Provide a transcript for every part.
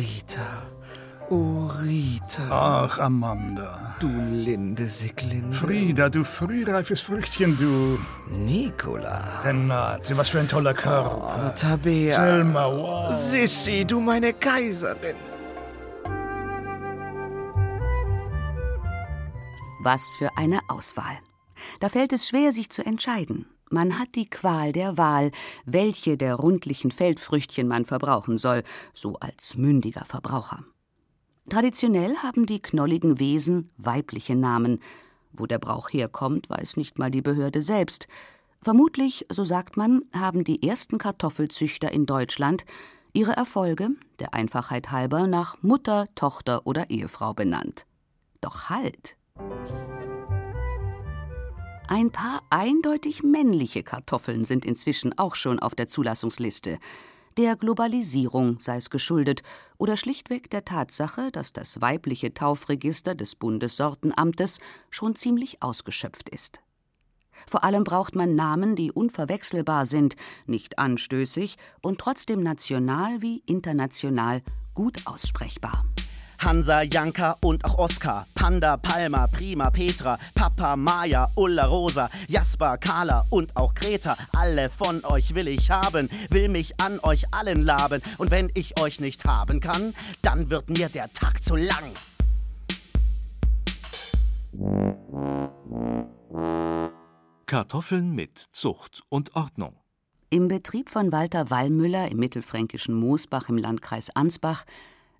Rita. Oh, Rita. Ach, Amanda. Du linde Sicklinde. Frieda, du frühreifes Früchtchen, du. Nicola. Renate, was für ein toller Körper. Oh, Tabea. Selma, wow. Sissi, du meine Kaiserin. Was für eine Auswahl. Da fällt es schwer, sich zu entscheiden. Man hat die Qual der Wahl, welche der rundlichen Feldfrüchtchen man verbrauchen soll, so als mündiger Verbraucher. Traditionell haben die knolligen Wesen weibliche Namen. Wo der Brauch herkommt, weiß nicht mal die Behörde selbst. Vermutlich, so sagt man, haben die ersten Kartoffelzüchter in Deutschland ihre Erfolge, der Einfachheit halber, nach Mutter, Tochter oder Ehefrau benannt. Doch halt! Ein paar eindeutig männliche Kartoffeln sind inzwischen auch schon auf der Zulassungsliste der Globalisierung sei es geschuldet oder schlichtweg der Tatsache, dass das weibliche Taufregister des Bundessortenamtes schon ziemlich ausgeschöpft ist. Vor allem braucht man Namen, die unverwechselbar sind, nicht anstößig und trotzdem national wie international gut aussprechbar. Hansa, Janka und auch Oskar. Panda, Palma, Prima, Petra, Papa, Maya, Ulla, Rosa, Jasper, Carla und auch Greta. Alle von euch will ich haben, will mich an euch allen laben. Und wenn ich euch nicht haben kann, dann wird mir der Tag zu lang. Kartoffeln mit Zucht und Ordnung. Im Betrieb von Walter Wallmüller im mittelfränkischen Moosbach im Landkreis Ansbach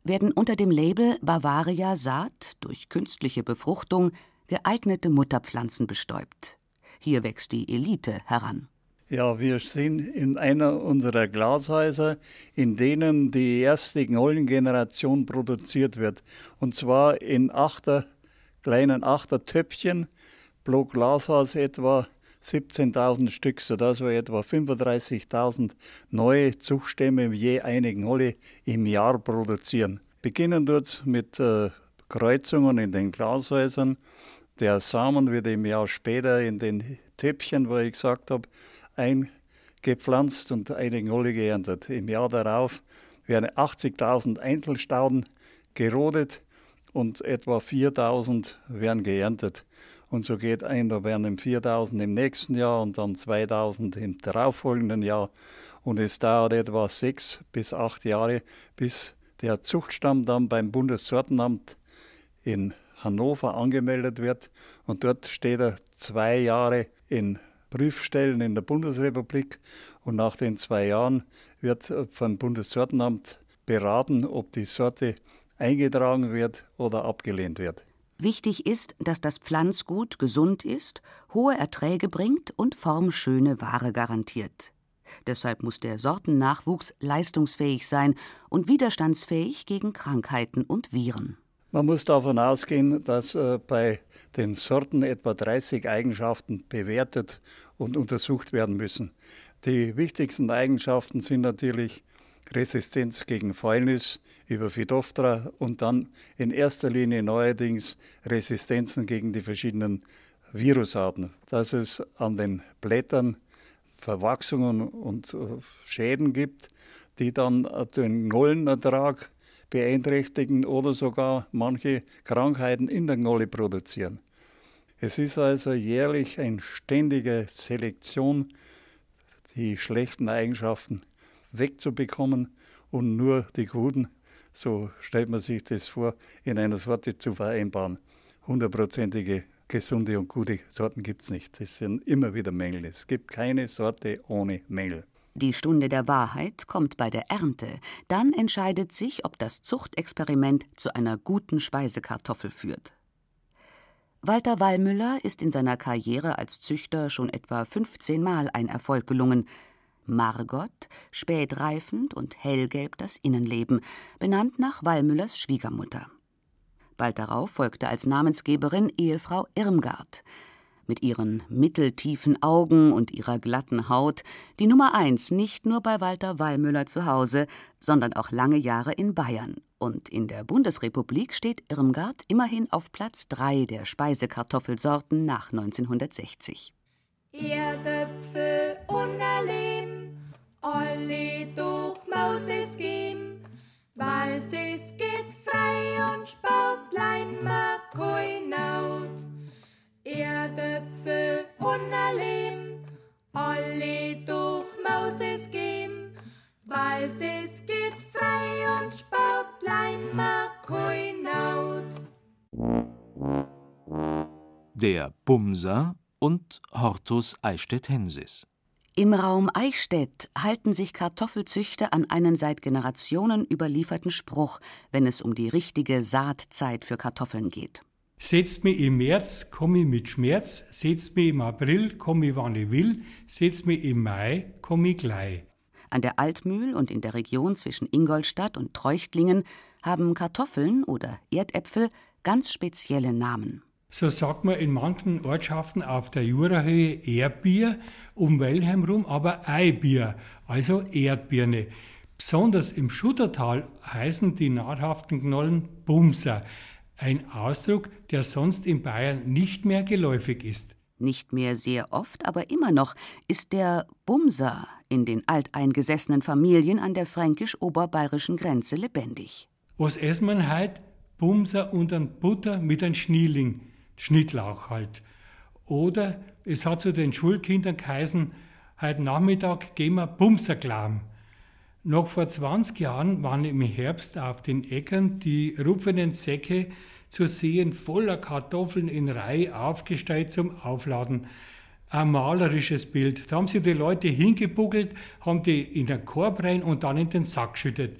werden unter dem Label Bavaria Saat durch künstliche Befruchtung geeignete Mutterpflanzen bestäubt. Hier wächst die Elite heran. Ja, wir sind in einer unserer Glashäuser, in denen die erste Gnollengeneration produziert wird. Und zwar in achter, kleinen Achtertöpfchen, pro Glashaus etwa 17.000 Stück, sodass wir etwa 35.000 neue Zuchtstämme je eine Gnolle im Jahr produzieren. Beginnen dort mit äh, Kreuzungen in den Glashäusern. Der Samen wird im Jahr später in den Töpfchen, wo ich gesagt habe, eingepflanzt und eine Gnolle geerntet. Im Jahr darauf werden 80.000 Einzelstauden gerodet und etwa 4.000 werden geerntet. Und so geht ein, da werden 4000 im nächsten Jahr und dann 2000 im darauffolgenden Jahr. Und es dauert etwa sechs bis acht Jahre, bis der Zuchtstamm dann beim Bundessortenamt in Hannover angemeldet wird. Und dort steht er zwei Jahre in Prüfstellen in der Bundesrepublik. Und nach den zwei Jahren wird vom Bundessortenamt beraten, ob die Sorte eingetragen wird oder abgelehnt wird. Wichtig ist, dass das Pflanzgut gesund ist, hohe Erträge bringt und formschöne Ware garantiert. Deshalb muss der Sortennachwuchs leistungsfähig sein und widerstandsfähig gegen Krankheiten und Viren. Man muss davon ausgehen, dass äh, bei den Sorten etwa 30 Eigenschaften bewertet und untersucht werden müssen. Die wichtigsten Eigenschaften sind natürlich Resistenz gegen Fäulnis, über Phytophthora und dann in erster Linie neuerdings Resistenzen gegen die verschiedenen Virusarten. Dass es an den Blättern Verwachsungen und äh, Schäden gibt, die dann den Knollenertrag beeinträchtigen oder sogar manche Krankheiten in der Knolle produzieren. Es ist also jährlich eine ständige Selektion, die schlechten Eigenschaften wegzubekommen und nur die guten so stellt man sich das vor, in einer Sorte zu vereinbaren. Hundertprozentige gesunde und gute Sorten gibt es nicht. Es sind immer wieder Mängel. Es gibt keine Sorte ohne Mängel. Die Stunde der Wahrheit kommt bei der Ernte. Dann entscheidet sich, ob das Zuchtexperiment zu einer guten Speisekartoffel führt. Walter Wallmüller ist in seiner Karriere als Züchter schon etwa 15 Mal ein Erfolg gelungen. Margot, spätreifend und hellgelb das Innenleben, benannt nach Wallmüllers Schwiegermutter. Bald darauf folgte als Namensgeberin Ehefrau Irmgard. Mit ihren mitteltiefen Augen und ihrer glatten Haut die Nummer eins nicht nur bei Walter Wallmüller zu Hause, sondern auch lange Jahre in Bayern. Und in der Bundesrepublik steht Irmgard immerhin auf Platz drei der Speisekartoffelsorten nach 1960. Erdöpfel unerleben, alle durch Mauses geben, weil es geht frei und Sportlein klein Makoinaut. Erdöpfel unerleben, alle durch Mauses geben, weil es geht frei und Sportlein klein Makoinaut. Der Bumser und Hortus eichstättensis. Im Raum Eichstätt halten sich Kartoffelzüchter an einen seit Generationen überlieferten Spruch, wenn es um die richtige Saatzeit für Kartoffeln geht. Setzt mich im März, komm ich mit Schmerz, setzt mich im April, komm ich wann ich will, setzt mich im Mai, komm ich gleich. An der Altmühl und in der Region zwischen Ingolstadt und Treuchtlingen haben Kartoffeln oder Erdäpfel ganz spezielle Namen. So sagt man in manchen Ortschaften auf der Jurahöhe Erdbier, um Wellheim rum aber Eibier, also Erdbirne. Besonders im Schuttertal heißen die nahrhaften Knollen Bumser, ein Ausdruck, der sonst in Bayern nicht mehr geläufig ist. Nicht mehr sehr oft, aber immer noch ist der Bumser in den alteingesessenen Familien an der fränkisch-oberbayerischen Grenze lebendig. Was essen man heut? Bumser und ein Butter mit einem Schnieling, Schnittlauch halt. Oder es hat zu den Schulkindern geheißen, heute Nachmittag gehen wir Bumserklam. Noch vor 20 Jahren waren im Herbst auf den Äckern die rupfenden Säcke zu sehen, voller Kartoffeln in Reihe aufgestellt zum Aufladen. Ein malerisches Bild. Da haben sich die Leute hingebuckelt, haben die in den Korb rein und dann in den Sack geschüttet.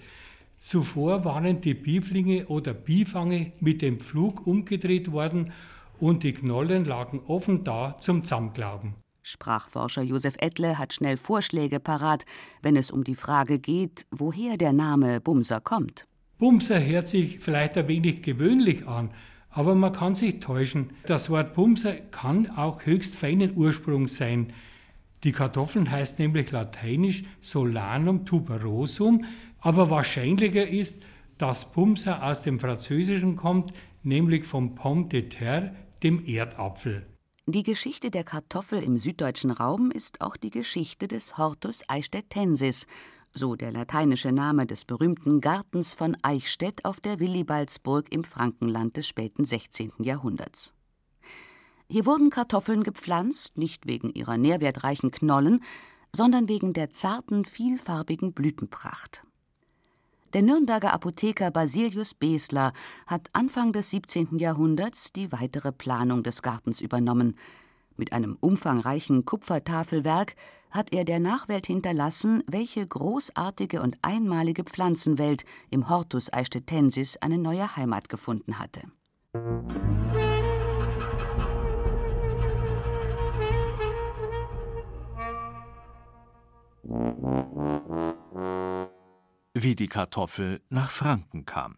Zuvor waren die Bieflinge oder Biefange mit dem Pflug umgedreht worden und die Knollen lagen offen da zum Zusammenglauben. Sprachforscher Josef Ettle hat schnell Vorschläge parat, wenn es um die Frage geht, woher der Name Bumser kommt. Bumser hört sich vielleicht ein wenig gewöhnlich an, aber man kann sich täuschen. Das Wort Bumser kann auch höchst feinen Ursprungs sein. Die Kartoffeln heißt nämlich lateinisch Solanum tuberosum, aber wahrscheinlicher ist, dass Bumser aus dem Französischen kommt, nämlich vom Pomme de terre, dem Erdapfel. Die Geschichte der Kartoffel im süddeutschen Raum ist auch die Geschichte des Hortus eichstättensis, so der lateinische Name des berühmten Gartens von Eichstätt auf der Willibaldsburg im Frankenland des späten 16. Jahrhunderts. Hier wurden Kartoffeln gepflanzt, nicht wegen ihrer nährwertreichen Knollen, sondern wegen der zarten, vielfarbigen Blütenpracht. Der Nürnberger Apotheker Basilius Besler hat Anfang des 17. Jahrhunderts die weitere Planung des Gartens übernommen. Mit einem umfangreichen Kupfertafelwerk hat er der Nachwelt hinterlassen, welche großartige und einmalige Pflanzenwelt im Hortus eichstättensis eine neue Heimat gefunden hatte. Wie die Kartoffel nach Franken kam.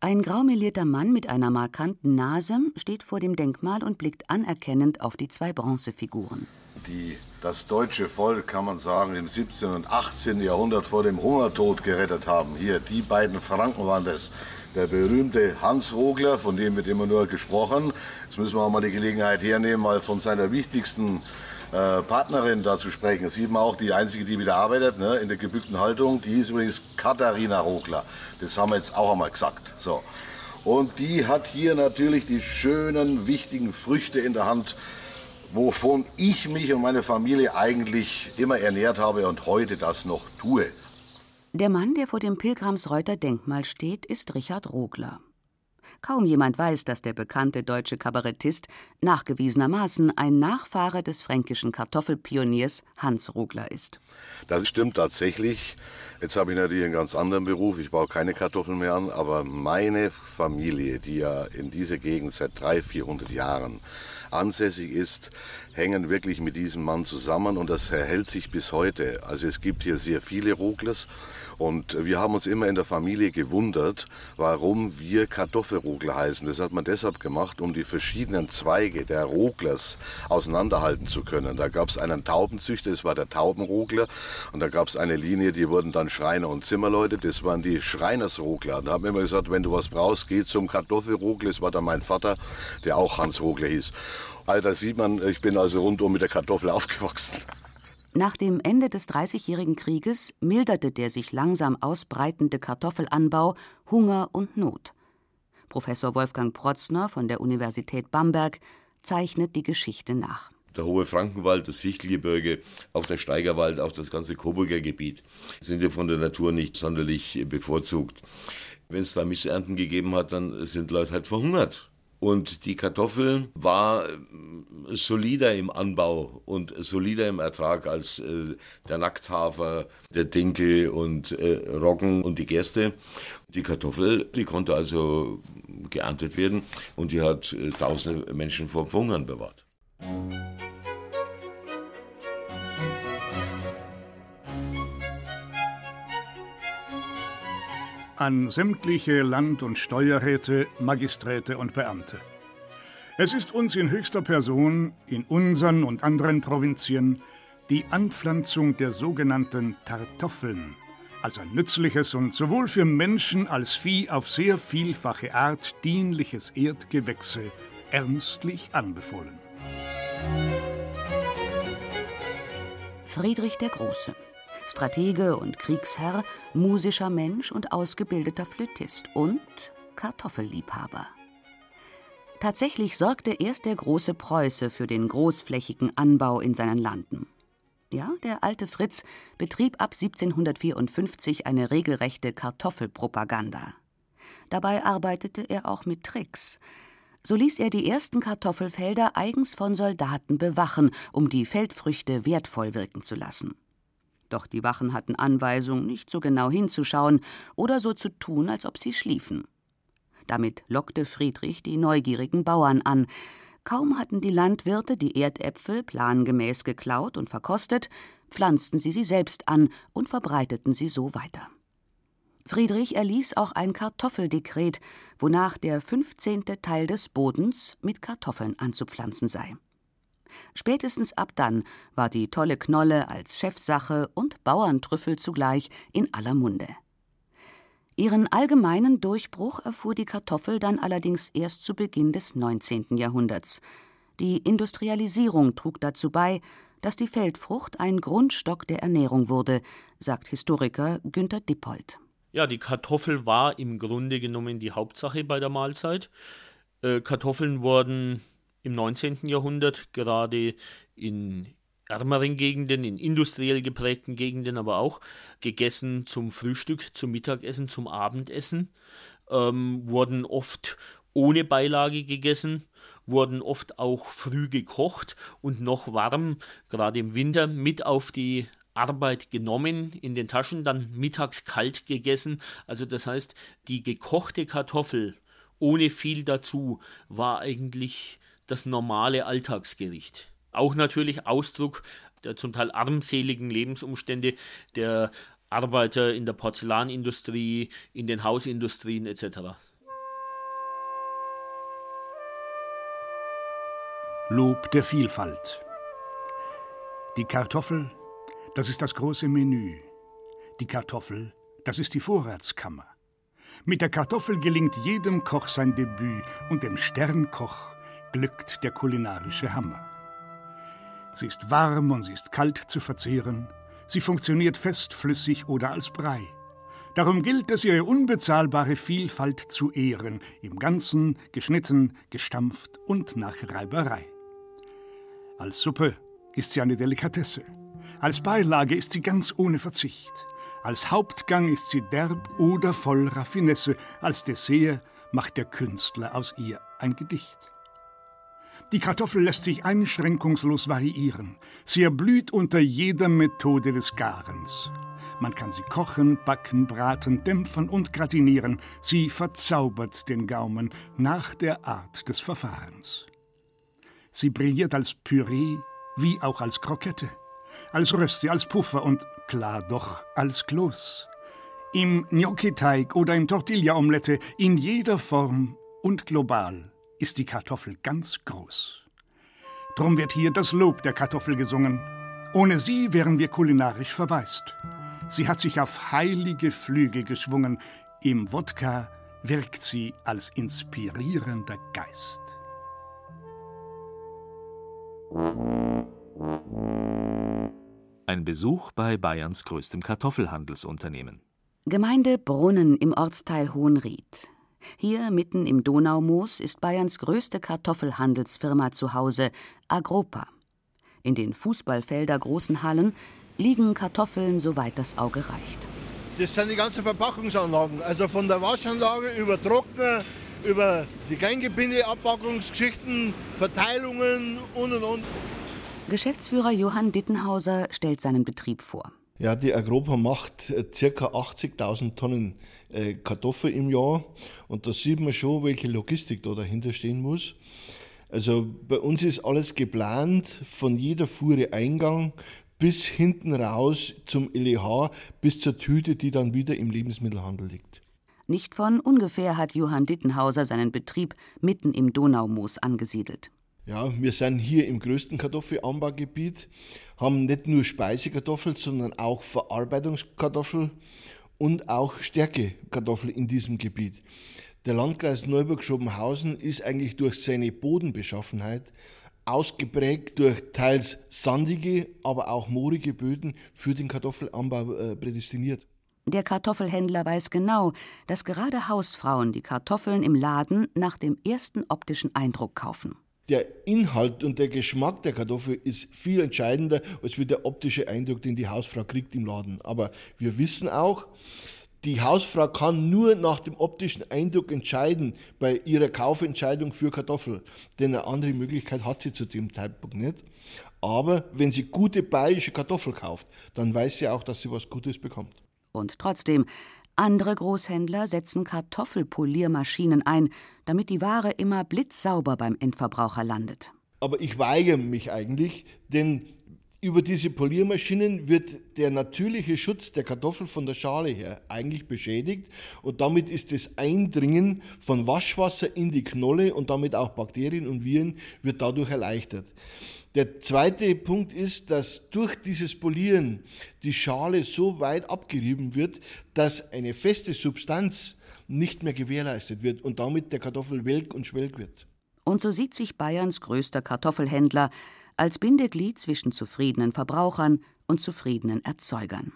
Ein graumelierter Mann mit einer markanten Nase steht vor dem Denkmal und blickt anerkennend auf die zwei Bronzefiguren. Die das deutsche Volk, kann man sagen, im 17. und 18. Jahrhundert vor dem Hungertod gerettet haben. Hier, die beiden Franken waren das. Der berühmte Hans Rogler, von dem wird immer nur gesprochen. Jetzt müssen wir auch mal die Gelegenheit hernehmen, mal von seiner wichtigsten äh, Partnerin da zu sprechen. Das sieht auch, die einzige, die wieder arbeitet, ne, in der gebückten Haltung, die ist übrigens Katharina Rogler. Das haben wir jetzt auch einmal gesagt. So. Und die hat hier natürlich die schönen, wichtigen Früchte in der Hand, wovon ich mich und meine Familie eigentlich immer ernährt habe und heute das noch tue. Der Mann, der vor dem Pilgramsreuter Denkmal steht, ist Richard Rogler. Kaum jemand weiß, dass der bekannte deutsche Kabarettist nachgewiesenermaßen ein Nachfahre des fränkischen Kartoffelpioniers Hans Rogler ist. Das stimmt tatsächlich. Jetzt habe ich natürlich einen ganz anderen Beruf. Ich baue keine Kartoffeln mehr an, aber meine Familie, die ja in dieser Gegend seit 300, 400 Jahren ansässig ist, hängen wirklich mit diesem Mann zusammen und das erhält sich bis heute. Also es gibt hier sehr viele Roglers und wir haben uns immer in der Familie gewundert, warum wir Kartoffelrogler heißen. Das hat man deshalb gemacht, um die verschiedenen Zweige der Roglers auseinanderhalten zu können. Da gab es einen Taubenzüchter, das war der Taubenrogler und da gab es eine Linie, die wurden dann Schreiner und Zimmerleute, das waren die Schreinersrogler. Da haben wir immer gesagt, wenn du was brauchst, geh zum Kartoffelrogler. Das war dann mein Vater, der auch Hans Rogler hieß. Also da sieht man, ich bin also rundum mit der Kartoffel aufgewachsen. Nach dem Ende des Dreißigjährigen Krieges milderte der sich langsam ausbreitende Kartoffelanbau Hunger und Not. Professor Wolfgang Protzner von der Universität Bamberg zeichnet die Geschichte nach. Der hohe Frankenwald, das Fichtelgebirge, auch der Steigerwald, auch das ganze Coburger Gebiet sind ja von der Natur nicht sonderlich bevorzugt. Wenn es da Missernten gegeben hat, dann sind Leute halt verhungert. Und die Kartoffel war äh, solider im Anbau und solider im Ertrag als äh, der Nackthafer, der Dinkel und äh, Roggen und die Gerste. Die Kartoffel, die konnte also geerntet werden und die hat äh, tausende Menschen vor Hungern bewahrt. An sämtliche Land- und Steuerräte, Magisträte und Beamte. Es ist uns in höchster Person in unseren und anderen Provinzien die Anpflanzung der sogenannten Kartoffeln als ein nützliches und sowohl für Menschen als Vieh auf sehr vielfache Art dienliches Erdgewächse ernstlich anbefohlen. Friedrich der Große Stratege und Kriegsherr, musischer Mensch und ausgebildeter Flötist und Kartoffelliebhaber. Tatsächlich sorgte erst der große Preuße für den großflächigen Anbau in seinen Landen. Ja, der alte Fritz betrieb ab 1754 eine regelrechte Kartoffelpropaganda. Dabei arbeitete er auch mit Tricks. So ließ er die ersten Kartoffelfelder eigens von Soldaten bewachen, um die Feldfrüchte wertvoll wirken zu lassen. Doch die Wachen hatten Anweisung, nicht so genau hinzuschauen oder so zu tun, als ob sie schliefen. Damit lockte Friedrich die neugierigen Bauern an. Kaum hatten die Landwirte die Erdäpfel plangemäß geklaut und verkostet, pflanzten sie sie selbst an und verbreiteten sie so weiter. Friedrich erließ auch ein Kartoffeldekret, wonach der 15. Teil des Bodens mit Kartoffeln anzupflanzen sei. Spätestens ab dann war die tolle Knolle als Chefsache und Bauerntrüffel zugleich in aller Munde. Ihren allgemeinen Durchbruch erfuhr die Kartoffel dann allerdings erst zu Beginn des 19. Jahrhunderts. Die Industrialisierung trug dazu bei, dass die Feldfrucht ein Grundstock der Ernährung wurde, sagt Historiker Günter Dippold. Ja, die Kartoffel war im Grunde genommen die Hauptsache bei der Mahlzeit. Äh, Kartoffeln wurden im 19. Jahrhundert, gerade in ärmeren Gegenden, in industriell geprägten Gegenden, aber auch gegessen zum Frühstück, zum Mittagessen, zum Abendessen, ähm, wurden oft ohne Beilage gegessen, wurden oft auch früh gekocht und noch warm, gerade im Winter, mit auf die Arbeit genommen, in den Taschen, dann mittags kalt gegessen. Also das heißt, die gekochte Kartoffel ohne viel dazu war eigentlich das normale Alltagsgericht. Auch natürlich Ausdruck der zum Teil armseligen Lebensumstände der Arbeiter in der Porzellanindustrie, in den Hausindustrien etc. Lob der Vielfalt. Die Kartoffel, das ist das große Menü. Die Kartoffel, das ist die Vorratskammer. Mit der Kartoffel gelingt jedem Koch sein Debüt und dem Sternkoch glückt der kulinarische Hammer. Sie ist warm und sie ist kalt zu verzehren. Sie funktioniert festflüssig oder als Brei. Darum gilt es, ihre unbezahlbare Vielfalt zu ehren, im Ganzen, geschnitten, gestampft und nach Reiberei. Als Suppe ist sie eine Delikatesse. Als Beilage ist sie ganz ohne Verzicht. Als Hauptgang ist sie derb oder voll Raffinesse. Als Dessert macht der Künstler aus ihr ein Gedicht. Die Kartoffel lässt sich einschränkungslos variieren. Sie erblüht unter jeder Methode des Garens. Man kann sie kochen, backen, braten, dämpfen und gratinieren. Sie verzaubert den Gaumen nach der Art des Verfahrens. Sie brilliert als Püree wie auch als Krokette, als Rösti, als Puffer und klar doch als Kloß. Im Gnocchi-Teig oder im Tortilla-Omelette, in jeder Form und global ist die Kartoffel ganz groß. Drum wird hier das Lob der Kartoffel gesungen. Ohne sie wären wir kulinarisch verwaist. Sie hat sich auf heilige Flügel geschwungen. Im Wodka wirkt sie als inspirierender Geist. Ein Besuch bei Bayerns größtem Kartoffelhandelsunternehmen. Gemeinde Brunnen im Ortsteil Hohenried. Hier mitten im Donaumoos ist Bayerns größte Kartoffelhandelsfirma zu Hause, Agropa. In den Fußballfelder großen Hallen liegen Kartoffeln, soweit das Auge reicht. Das sind die ganzen Verpackungsanlagen, also von der Waschanlage über Trockner, über die Kleingebinde, Abpackungsgeschichten, Verteilungen und und und. Geschäftsführer Johann Dittenhauser stellt seinen Betrieb vor. Ja, die Agropa macht ca. 80.000 Tonnen äh, Kartoffel im Jahr und da sieht man schon, welche Logistik da dahinter stehen muss. Also bei uns ist alles geplant, von jeder Fuhre Eingang bis hinten raus zum LEH, bis zur Tüte, die dann wieder im Lebensmittelhandel liegt. Nicht von ungefähr hat Johann Dittenhauser seinen Betrieb mitten im Donaumoos angesiedelt. Ja, wir sind hier im größten Kartoffelanbaugebiet, haben nicht nur Speisekartoffel, sondern auch Verarbeitungskartoffel und auch Stärkekartoffel in diesem Gebiet. Der Landkreis Neuburg-Schobenhausen ist eigentlich durch seine Bodenbeschaffenheit ausgeprägt durch teils sandige, aber auch moorige Böden für den Kartoffelanbau äh, prädestiniert. Der Kartoffelhändler weiß genau, dass gerade Hausfrauen die Kartoffeln im Laden nach dem ersten optischen Eindruck kaufen. Der Inhalt und der Geschmack der Kartoffel ist viel entscheidender als wie der optische Eindruck, den die Hausfrau kriegt im Laden. Aber wir wissen auch, die Hausfrau kann nur nach dem optischen Eindruck entscheiden bei ihrer Kaufentscheidung für Kartoffel. Denn eine andere Möglichkeit hat sie zu dem Zeitpunkt nicht. Aber wenn sie gute bayerische Kartoffel kauft, dann weiß sie auch, dass sie was Gutes bekommt. Und trotzdem, andere Großhändler setzen Kartoffelpoliermaschinen ein, damit die Ware immer blitzsauber beim Endverbraucher landet. Aber ich weigere mich eigentlich, denn über diese Poliermaschinen wird der natürliche Schutz der Kartoffel von der Schale her eigentlich beschädigt und damit ist das Eindringen von Waschwasser in die Knolle und damit auch Bakterien und Viren wird dadurch erleichtert. Der zweite Punkt ist, dass durch dieses Polieren die Schale so weit abgerieben wird, dass eine feste Substanz nicht mehr gewährleistet wird und damit der Kartoffel welk und schwelk wird. Und so sieht sich Bayerns größter Kartoffelhändler als Bindeglied zwischen zufriedenen Verbrauchern und zufriedenen Erzeugern.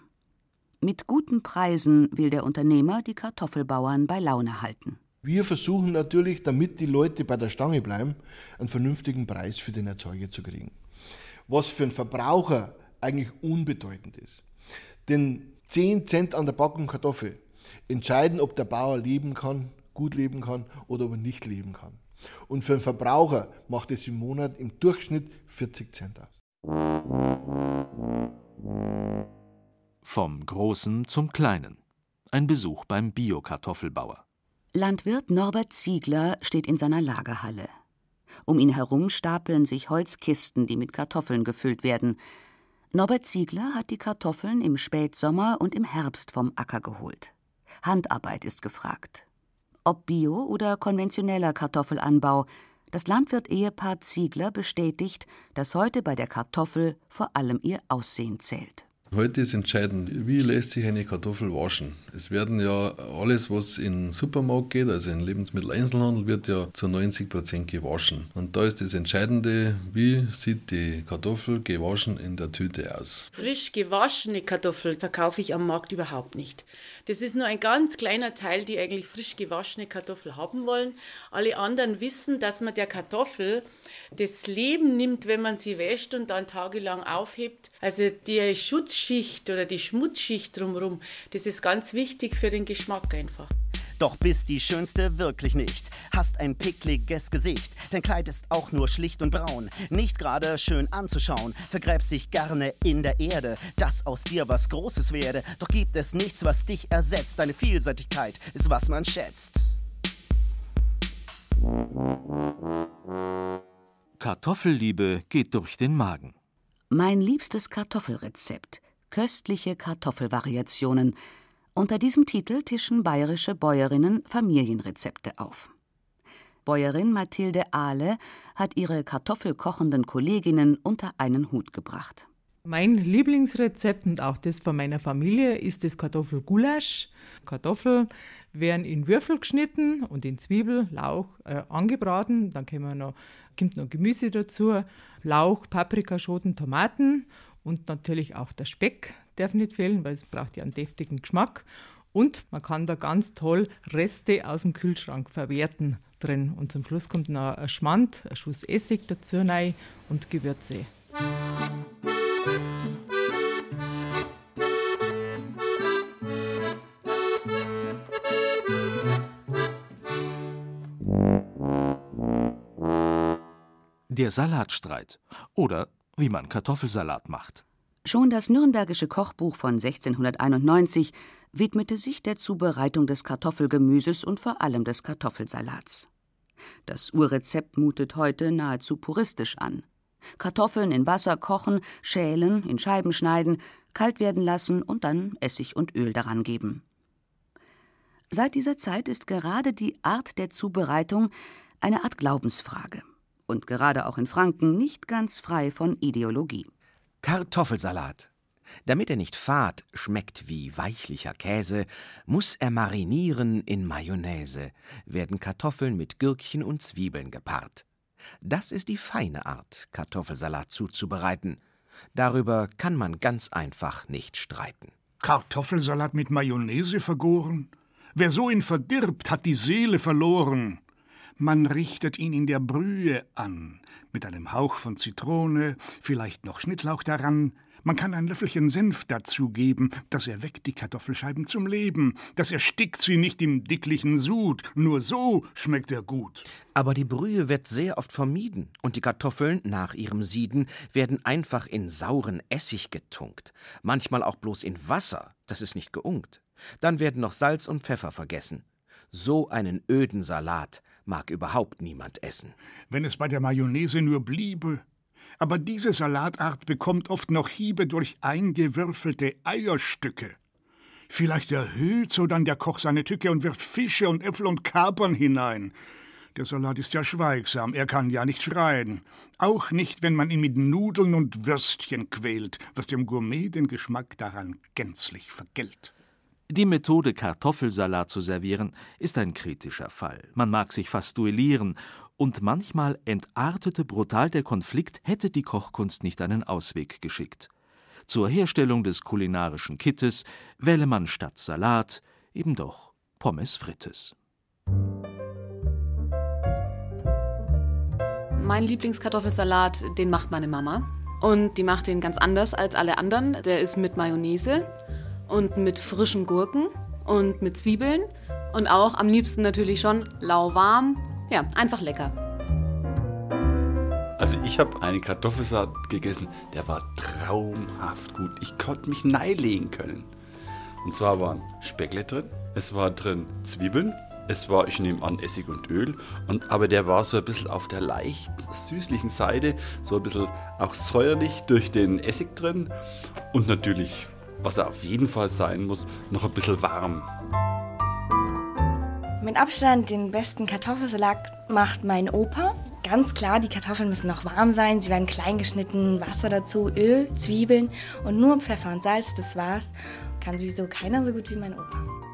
Mit guten Preisen will der Unternehmer die Kartoffelbauern bei Laune halten. Wir versuchen natürlich, damit die Leute bei der Stange bleiben, einen vernünftigen Preis für den Erzeuger zu kriegen. Was für einen Verbraucher eigentlich unbedeutend ist. Denn 10 Cent an der Packung Kartoffel entscheiden, ob der Bauer leben kann, gut leben kann oder ob er nicht leben kann. Und für einen Verbraucher macht es im Monat im Durchschnitt 40 Cent aus. Vom Großen zum Kleinen. Ein Besuch beim Bio-Kartoffelbauer. Landwirt Norbert Ziegler steht in seiner Lagerhalle. Um ihn herum stapeln sich Holzkisten, die mit Kartoffeln gefüllt werden. Norbert Ziegler hat die Kartoffeln im Spätsommer und im Herbst vom Acker geholt. Handarbeit ist gefragt. Ob Bio oder konventioneller Kartoffelanbau, das Landwirt-Ehepaar Ziegler bestätigt, dass heute bei der Kartoffel vor allem ihr Aussehen zählt. Heute ist entscheidend, wie lässt sich eine Kartoffel waschen. Es werden ja alles, was in den Supermarkt geht, also in Lebensmitteleinzelhandel, wird ja zu 90 Prozent gewaschen. Und da ist das Entscheidende, wie sieht die Kartoffel gewaschen in der Tüte aus. Frisch gewaschene Kartoffeln verkaufe ich am Markt überhaupt nicht. Das ist nur ein ganz kleiner Teil, die eigentlich frisch gewaschene Kartoffel haben wollen. Alle anderen wissen, dass man der Kartoffel das Leben nimmt, wenn man sie wäscht und dann tagelang aufhebt. Also die Schutzschicht oder die Schmutzschicht drumherum, das ist ganz wichtig für den Geschmack einfach. Doch bist die Schönste wirklich nicht. Hast ein pickliges Gesicht. Dein Kleid ist auch nur schlicht und braun. Nicht gerade schön anzuschauen. Vergräbst dich gerne in der Erde. Dass aus dir was Großes werde. Doch gibt es nichts, was dich ersetzt. Deine Vielseitigkeit ist, was man schätzt. Kartoffelliebe geht durch den Magen. Mein liebstes Kartoffelrezept. Köstliche Kartoffelvariationen. Unter diesem Titel tischen bayerische Bäuerinnen Familienrezepte auf. Bäuerin Mathilde Ahle hat ihre kartoffelkochenden Kolleginnen unter einen Hut gebracht. Mein Lieblingsrezept und auch das von meiner Familie ist das Kartoffelgulasch. Kartoffeln werden in Würfel geschnitten und in Zwiebel, Lauch äh, angebraten. Dann noch, kommt noch Gemüse dazu, Lauch, Paprikaschoten, Tomaten und natürlich auch der Speck darf nicht fehlen, weil es braucht ja einen deftigen Geschmack. Und man kann da ganz toll Reste aus dem Kühlschrank verwerten drin. Und zum Schluss kommt noch ein Schmand, ein Schuss Essig dazu rein und Gewürze. Der Salatstreit oder wie man Kartoffelsalat macht. Schon das Nürnbergische Kochbuch von 1691 widmete sich der Zubereitung des Kartoffelgemüses und vor allem des Kartoffelsalats. Das Urrezept mutet heute nahezu puristisch an. Kartoffeln in Wasser kochen, schälen, in Scheiben schneiden, kalt werden lassen und dann Essig und Öl daran geben. Seit dieser Zeit ist gerade die Art der Zubereitung eine Art Glaubensfrage und gerade auch in Franken nicht ganz frei von Ideologie. Kartoffelsalat. Damit er nicht fad schmeckt wie weichlicher Käse, muss er marinieren in Mayonnaise, werden Kartoffeln mit Gürkchen und Zwiebeln gepaart. Das ist die feine Art, Kartoffelsalat zuzubereiten. Darüber kann man ganz einfach nicht streiten. Kartoffelsalat mit Mayonnaise vergoren? Wer so ihn verdirbt, hat die Seele verloren. Man richtet ihn in der Brühe an, mit einem Hauch von Zitrone, vielleicht noch Schnittlauch daran. Man kann ein Löffelchen Senf dazugeben, das erweckt die Kartoffelscheiben zum Leben, das erstickt sie nicht im dicklichen Sud, nur so schmeckt er gut. Aber die Brühe wird sehr oft vermieden und die Kartoffeln nach ihrem Sieden werden einfach in sauren Essig getunkt, manchmal auch bloß in Wasser, das ist nicht geunkt. Dann werden noch Salz und Pfeffer vergessen. So einen öden Salat mag überhaupt niemand essen. Wenn es bei der Mayonnaise nur bliebe. Aber diese Salatart bekommt oft noch Hiebe durch eingewürfelte Eierstücke. Vielleicht erhöht so dann der Koch seine Tücke und wirft Fische und Äpfel und Kapern hinein. Der Salat ist ja schweigsam, er kann ja nicht schreien. Auch nicht, wenn man ihn mit Nudeln und Würstchen quält, was dem Gourmet den Geschmack daran gänzlich vergällt. Die Methode, Kartoffelsalat zu servieren, ist ein kritischer Fall. Man mag sich fast duellieren, und manchmal entartete brutal der Konflikt, hätte die Kochkunst nicht einen Ausweg geschickt. Zur Herstellung des kulinarischen Kittes wähle man statt Salat eben doch Pommes frites. Mein Lieblingskartoffelsalat, den macht meine Mama. Und die macht den ganz anders als alle anderen. Der ist mit Mayonnaise und mit frischen Gurken und mit Zwiebeln und auch am liebsten natürlich schon lauwarm. Ja, einfach lecker. Also ich habe einen Kartoffelsalat gegessen, der war traumhaft gut. Ich konnte mich neilegen können. Und zwar waren Speckle drin, es war drin Zwiebeln, es war, ich nehme an, Essig und Öl, und, aber der war so ein bisschen auf der leicht süßlichen Seite, so ein bisschen auch säuerlich durch den Essig drin und natürlich, was er auf jeden Fall sein muss, noch ein bisschen warm. Mit Abstand den besten Kartoffelsalat macht mein Opa. Ganz klar, die Kartoffeln müssen noch warm sein. Sie werden klein geschnitten, Wasser dazu, Öl, Zwiebeln und nur Pfeffer und Salz, das war's. Kann sowieso keiner so gut wie mein Opa.